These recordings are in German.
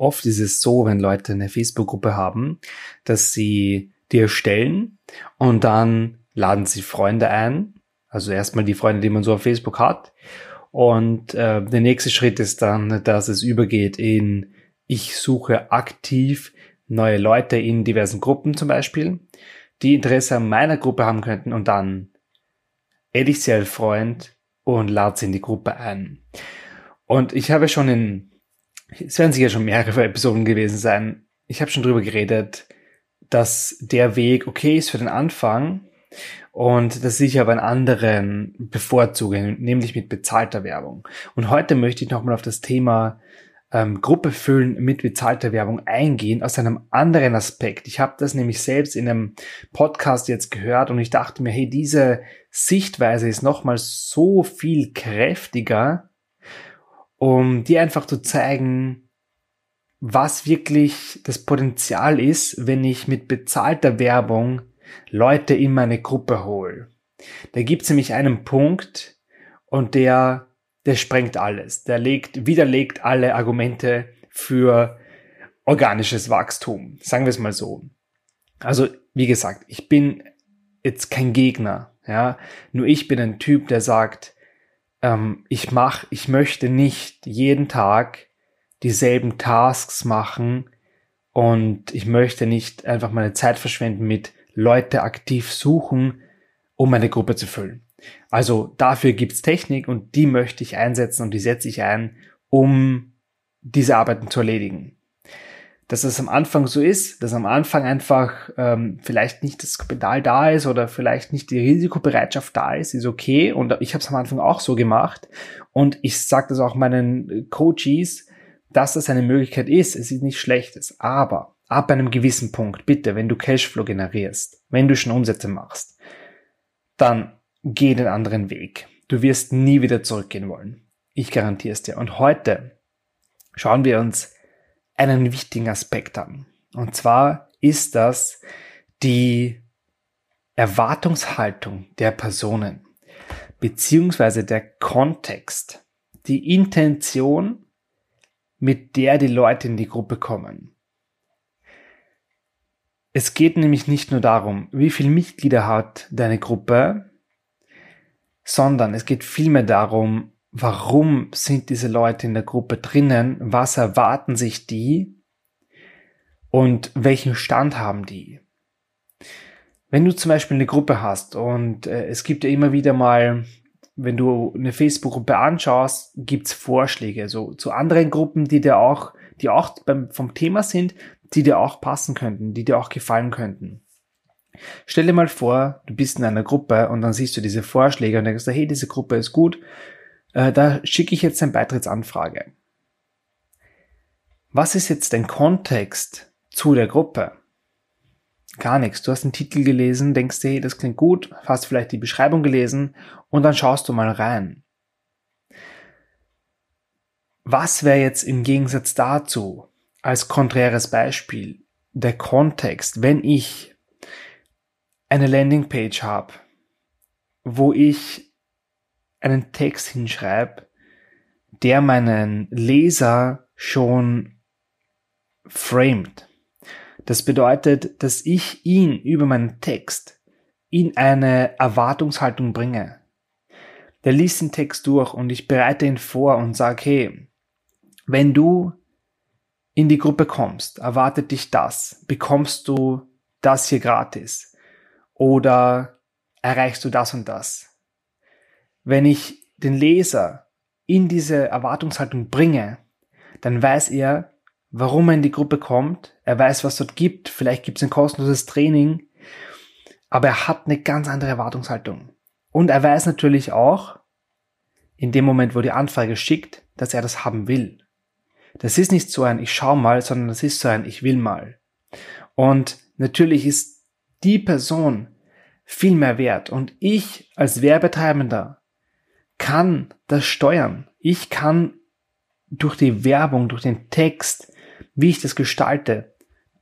Oft ist es so, wenn Leute eine Facebook-Gruppe haben, dass sie die erstellen und dann laden sie Freunde ein. Also erstmal die Freunde, die man so auf Facebook hat. Und äh, der nächste Schritt ist dann, dass es übergeht in, ich suche aktiv neue Leute in diversen Gruppen zum Beispiel, die Interesse an meiner Gruppe haben könnten und dann adde ich sie als Freund und lade sie in die Gruppe ein. Und ich habe schon in es werden sicher schon mehrere Episoden gewesen sein. Ich habe schon drüber geredet, dass der Weg okay ist für den Anfang und dass ich aber einen anderen bevorzuge, nämlich mit bezahlter Werbung. Und heute möchte ich nochmal auf das Thema ähm, Gruppe füllen mit bezahlter Werbung eingehen aus einem anderen Aspekt. Ich habe das nämlich selbst in einem Podcast jetzt gehört und ich dachte mir, hey, diese Sichtweise ist nochmal so viel kräftiger um dir einfach zu zeigen, was wirklich das Potenzial ist, wenn ich mit bezahlter Werbung Leute in meine Gruppe hole. Da gibt's nämlich einen Punkt und der, der sprengt alles. Der legt, widerlegt alle Argumente für organisches Wachstum. Sagen wir es mal so. Also, wie gesagt, ich bin jetzt kein Gegner, ja. Nur ich bin ein Typ, der sagt, ähm, ich mach, ich möchte nicht jeden Tag dieselben Tasks machen und ich möchte nicht einfach meine Zeit verschwenden mit Leute aktiv suchen, um meine Gruppe zu füllen. Also dafür gibt's Technik und die möchte ich einsetzen und die setze ich ein, um diese Arbeiten zu erledigen dass es am Anfang so ist, dass am Anfang einfach ähm, vielleicht nicht das Kapital da ist oder vielleicht nicht die Risikobereitschaft da ist, ist okay. Und ich habe es am Anfang auch so gemacht. Und ich sage das auch meinen Coaches, dass das eine Möglichkeit ist. Es ist nicht schlechtes. Aber ab einem gewissen Punkt, bitte, wenn du Cashflow generierst, wenn du schon Umsätze machst, dann geh den anderen Weg. Du wirst nie wieder zurückgehen wollen. Ich garantiere es dir. Und heute schauen wir uns einen wichtigen Aspekt an. Und zwar ist das die Erwartungshaltung der Personen, beziehungsweise der Kontext, die Intention, mit der die Leute in die Gruppe kommen. Es geht nämlich nicht nur darum, wie viele Mitglieder hat deine Gruppe, sondern es geht vielmehr darum, warum sind diese Leute in der Gruppe drinnen, was erwarten sich die und welchen Stand haben die. Wenn du zum Beispiel eine Gruppe hast und äh, es gibt ja immer wieder mal, wenn du eine Facebook-Gruppe anschaust, gibt's Vorschläge so zu anderen Gruppen, die dir auch, die auch beim, vom Thema sind, die dir auch passen könnten, die dir auch gefallen könnten. Stell dir mal vor, du bist in einer Gruppe und dann siehst du diese Vorschläge und denkst, hey, diese Gruppe ist gut, äh, da schicke ich jetzt eine Beitrittsanfrage. Was ist jetzt dein Kontext zu der Gruppe? Gar nichts. Du hast den Titel gelesen, denkst dir, hey, das klingt gut, hast vielleicht die Beschreibung gelesen und dann schaust du mal rein. Was wäre jetzt im Gegensatz dazu als konträres Beispiel der Kontext, wenn ich eine Landingpage habe, wo ich einen Text hinschreibe, der meinen Leser schon framed. Das bedeutet, dass ich ihn über meinen Text in eine Erwartungshaltung bringe. Der liest den Text durch und ich bereite ihn vor und sage, hey, wenn du in die Gruppe kommst, erwartet dich das, bekommst du das hier gratis oder erreichst du das und das wenn ich den Leser in diese Erwartungshaltung bringe, dann weiß er, warum er in die Gruppe kommt, er weiß, was dort gibt, vielleicht gibt es ein kostenloses Training, aber er hat eine ganz andere Erwartungshaltung. Und er weiß natürlich auch, in dem Moment, wo die Anfrage schickt, dass er das haben will. Das ist nicht so ein Ich schau mal, sondern das ist so ein Ich will mal. Und natürlich ist die Person viel mehr wert. Und ich als Werbetreibender kann das steuern. Ich kann durch die Werbung, durch den Text, wie ich das gestalte,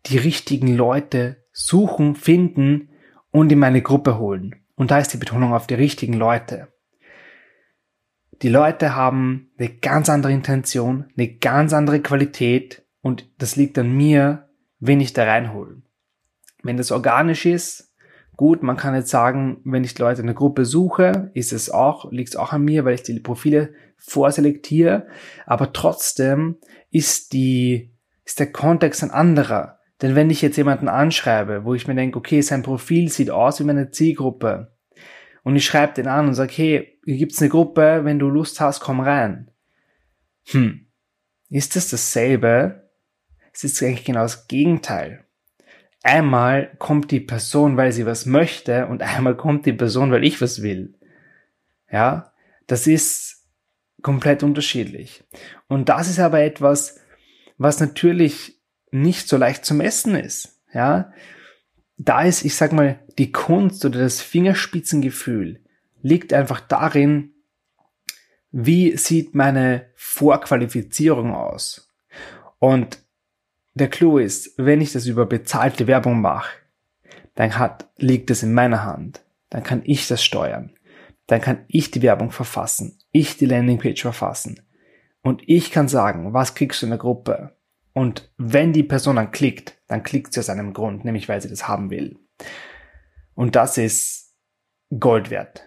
die richtigen Leute suchen, finden und in meine Gruppe holen. Und da ist die Betonung auf die richtigen Leute. Die Leute haben eine ganz andere Intention, eine ganz andere Qualität und das liegt an mir, wenn ich da reinhole. Wenn das organisch ist, gut, man kann jetzt sagen, wenn ich Leute in der Gruppe suche, ist es auch, liegt es auch an mir, weil ich die Profile vorselektiere, aber trotzdem ist die, ist der Kontext ein anderer. Denn wenn ich jetzt jemanden anschreibe, wo ich mir denke, okay, sein Profil sieht aus wie meine Zielgruppe, und ich schreibe den an und sage, hey, hier gibt's eine Gruppe, wenn du Lust hast, komm rein. Hm, ist das dasselbe? Es ist eigentlich genau das Gegenteil. Einmal kommt die Person, weil sie was möchte und einmal kommt die Person, weil ich was will. Ja, das ist komplett unterschiedlich. Und das ist aber etwas, was natürlich nicht so leicht zu messen ist. Ja, da ist, ich sag mal, die Kunst oder das Fingerspitzengefühl liegt einfach darin, wie sieht meine Vorqualifizierung aus? Und der Clou ist, wenn ich das über bezahlte Werbung mache, dann hat, liegt es in meiner Hand. Dann kann ich das steuern. Dann kann ich die Werbung verfassen. Ich die Landingpage verfassen. Und ich kann sagen, was kriegst du in der Gruppe? Und wenn die Person dann klickt, dann klickt sie aus einem Grund, nämlich weil sie das haben will. Und das ist Gold wert.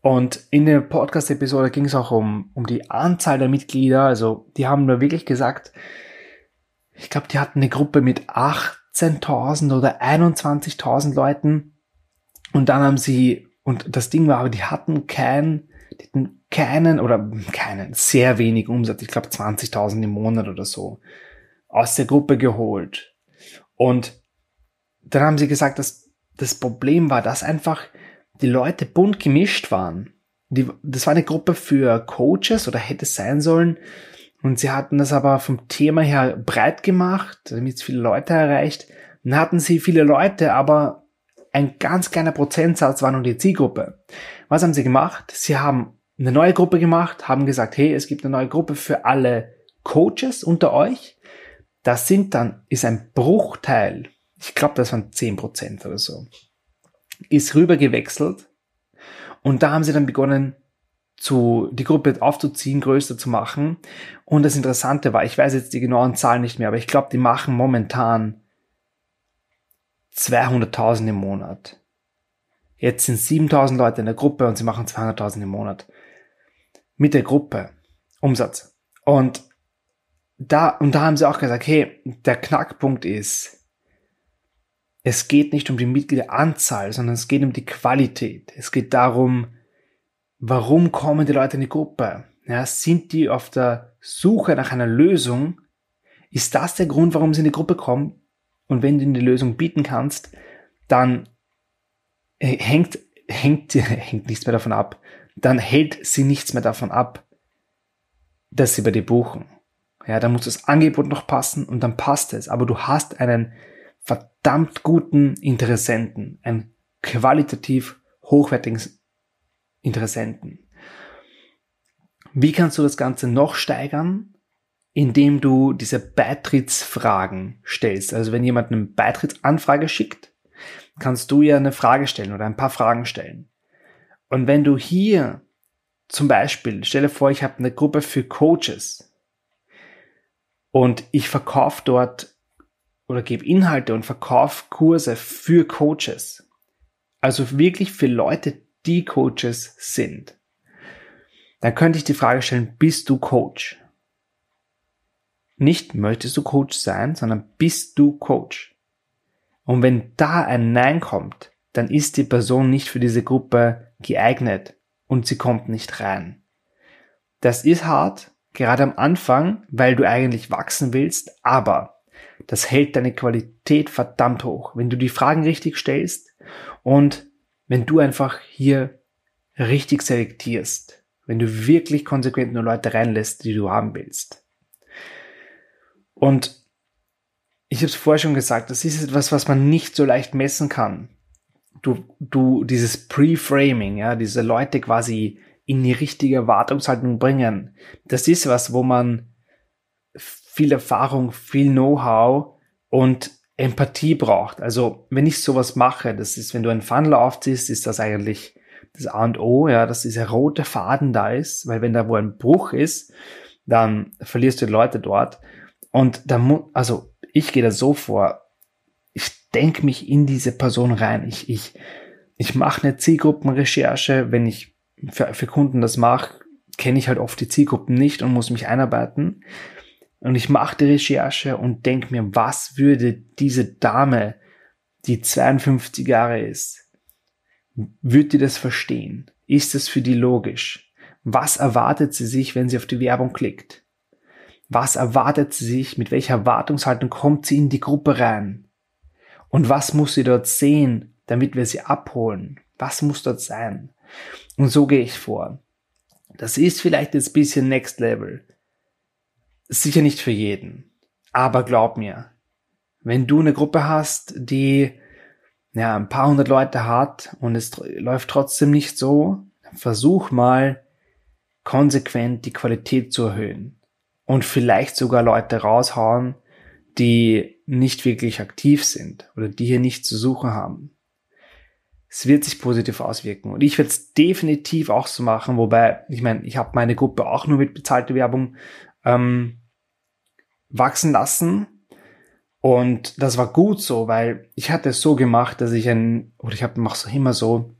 Und in der Podcast-Episode ging es auch um, um die Anzahl der Mitglieder. Also die haben da wirklich gesagt, ich glaube, die hatten eine Gruppe mit 18.000 oder 21.000 Leuten. Und dann haben sie, und das Ding war aber, die hatten keinen, die hatten keinen oder keinen, sehr wenig Umsatz. Ich glaube 20.000 im Monat oder so aus der Gruppe geholt. Und dann haben sie gesagt, dass das Problem war, dass einfach die Leute bunt gemischt waren. Die, das war eine Gruppe für Coaches oder hätte es sein sollen. Und sie hatten das aber vom Thema her breit gemacht, damit es viele Leute erreicht. Dann hatten sie viele Leute, aber ein ganz kleiner Prozentsatz war nur die Zielgruppe. Was haben sie gemacht? Sie haben eine neue Gruppe gemacht, haben gesagt, hey, es gibt eine neue Gruppe für alle Coaches unter euch. Das sind dann, ist ein Bruchteil, ich glaube, das waren zehn Prozent oder so, ist rüber gewechselt und da haben sie dann begonnen, zu, die Gruppe aufzuziehen, größer zu machen. Und das Interessante war, ich weiß jetzt die genauen Zahlen nicht mehr, aber ich glaube, die machen momentan 200.000 im Monat. Jetzt sind 7.000 Leute in der Gruppe und sie machen 200.000 im Monat. Mit der Gruppe. Umsatz. Und da, und da haben sie auch gesagt, hey, der Knackpunkt ist, es geht nicht um die Mitgliederanzahl, sondern es geht um die Qualität. Es geht darum, warum kommen die Leute in die Gruppe? Ja, sind die auf der Suche nach einer Lösung? Ist das der Grund, warum sie in die Gruppe kommen? Und wenn du ihnen die Lösung bieten kannst, dann hängt, hängt, hängt nichts mehr davon ab. Dann hält sie nichts mehr davon ab, dass sie bei dir buchen. Ja, dann muss das Angebot noch passen und dann passt es. Aber du hast einen verdammt guten Interessenten, einen qualitativ hochwertigen Interessenten. Wie kannst du das Ganze noch steigern? Indem du diese Beitrittsfragen stellst. Also wenn jemand eine Beitrittsanfrage schickt, kannst du ja eine Frage stellen oder ein paar Fragen stellen. Und wenn du hier zum Beispiel, stelle vor, ich habe eine Gruppe für Coaches, und ich verkaufe dort oder gebe Inhalte und verkaufe Kurse für Coaches. Also wirklich für Leute, die Coaches sind. Dann könnte ich die Frage stellen, bist du Coach? Nicht möchtest du Coach sein, sondern bist du Coach? Und wenn da ein Nein kommt, dann ist die Person nicht für diese Gruppe geeignet und sie kommt nicht rein. Das ist hart, Gerade am Anfang, weil du eigentlich wachsen willst, aber das hält deine Qualität verdammt hoch, wenn du die Fragen richtig stellst und wenn du einfach hier richtig selektierst, wenn du wirklich konsequent nur Leute reinlässt, die du haben willst. Und ich habe es vorher schon gesagt, das ist etwas, was man nicht so leicht messen kann. Du, du, dieses Pre-Framing, ja, diese Leute quasi in die richtige Erwartungshaltung bringen, das ist was, wo man viel Erfahrung, viel Know-how und Empathie braucht. Also, wenn ich sowas mache, das ist, wenn du einen Funnel aufziehst, ist das eigentlich das A und O, ja, dass dieser rote Faden da ist, weil wenn da wo ein Bruch ist, dann verlierst du die Leute dort. Und da muss, also ich gehe da so vor, ich denke mich in diese Person rein. Ich, ich, ich mache eine Zielgruppenrecherche, wenn ich für, für Kunden das mache, kenne ich halt oft die Zielgruppen nicht und muss mich einarbeiten. Und ich mache die Recherche und denke mir, was würde diese Dame, die 52 Jahre ist, würde die das verstehen? Ist das für die logisch? Was erwartet sie sich, wenn sie auf die Werbung klickt? Was erwartet sie sich? Mit welcher Erwartungshaltung kommt sie in die Gruppe rein? Und was muss sie dort sehen, damit wir sie abholen? Was muss dort sein? Und so gehe ich vor. Das ist vielleicht jetzt ein bisschen Next Level. Sicher nicht für jeden. Aber glaub mir, wenn du eine Gruppe hast, die ja, ein paar hundert Leute hat und es läuft trotzdem nicht so, versuch mal konsequent die Qualität zu erhöhen und vielleicht sogar Leute raushauen, die nicht wirklich aktiv sind oder die hier nichts zu suchen haben. Es wird sich positiv auswirken. Und ich werde es definitiv auch so machen, wobei, ich meine, ich habe meine Gruppe auch nur mit bezahlter Werbung ähm, wachsen lassen. Und das war gut so, weil ich hatte es so gemacht, dass ich ein, oder ich mache es immer so,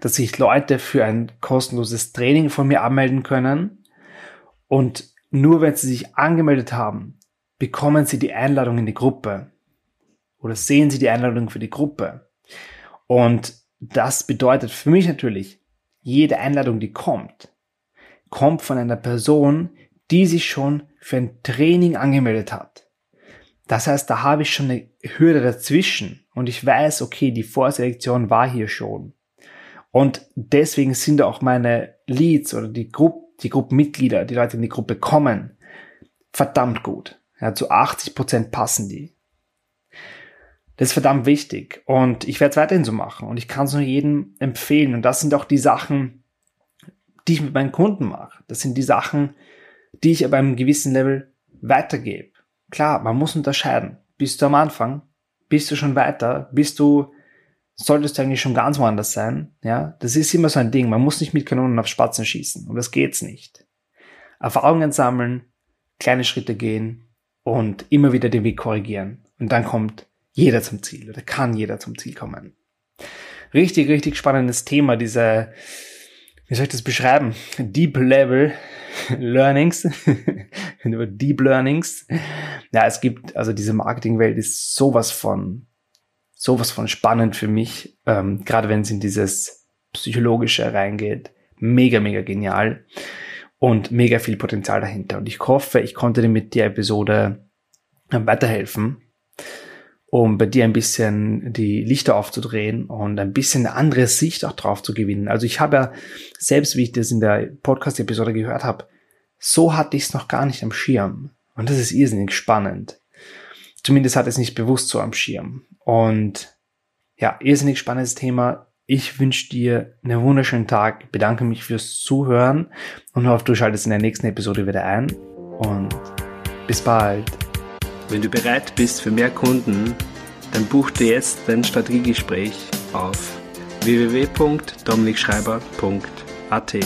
dass sich Leute für ein kostenloses Training von mir anmelden können. Und nur wenn sie sich angemeldet haben, bekommen sie die Einladung in die Gruppe oder sehen sie die Einladung für die Gruppe. Und das bedeutet für mich natürlich, jede Einladung, die kommt, kommt von einer Person, die sich schon für ein Training angemeldet hat. Das heißt, da habe ich schon eine Hürde dazwischen und ich weiß, okay, die Vorselektion war hier schon. Und deswegen sind auch meine Leads oder die Gruppe die Gruppenmitglieder, die Leute in die Gruppe kommen, verdammt gut. Ja, zu 80 Prozent passen die. Das ist verdammt wichtig und ich werde es weiterhin so machen und ich kann es nur jedem empfehlen und das sind auch die Sachen, die ich mit meinen Kunden mache. Das sind die Sachen, die ich aber einem gewissen Level weitergebe. Klar, man muss unterscheiden. Bist du am Anfang? Bist du schon weiter? Bist du solltest du eigentlich schon ganz woanders sein. Ja, das ist immer so ein Ding. Man muss nicht mit Kanonen auf Spatzen schießen. Und das geht's nicht. Erfahrungen sammeln, kleine Schritte gehen und immer wieder den Weg korrigieren. Und dann kommt jeder zum Ziel oder kann jeder zum Ziel kommen. Richtig, richtig spannendes Thema, diese, wie soll ich das beschreiben? Deep Level Learnings. Deep Learnings. Ja, es gibt, also diese Marketingwelt ist sowas von sowas von spannend für mich, ähm, gerade wenn es in dieses Psychologische reingeht. Mega, mega genial und mega viel Potenzial dahinter. Und ich hoffe, ich konnte dir mit der Episode weiterhelfen, um bei dir ein bisschen die Lichter aufzudrehen und ein bisschen eine andere Sicht auch drauf zu gewinnen. Also ich habe ja selbst, wie ich das in der Podcast-Episode gehört habe, so hatte ich es noch gar nicht am Schirm. Und das ist irrsinnig spannend. Zumindest hat es nicht bewusst so am Schirm. Und ja, irrsinnig spannendes Thema. Ich wünsche dir einen wunderschönen Tag, bedanke mich fürs Zuhören und hoffe, du schaltest in der nächsten Episode wieder ein. Und bis bald. Wenn du bereit bist für mehr Kunden, dann buch dir jetzt dein Strategiegespräch auf www.dominikschreiber.at.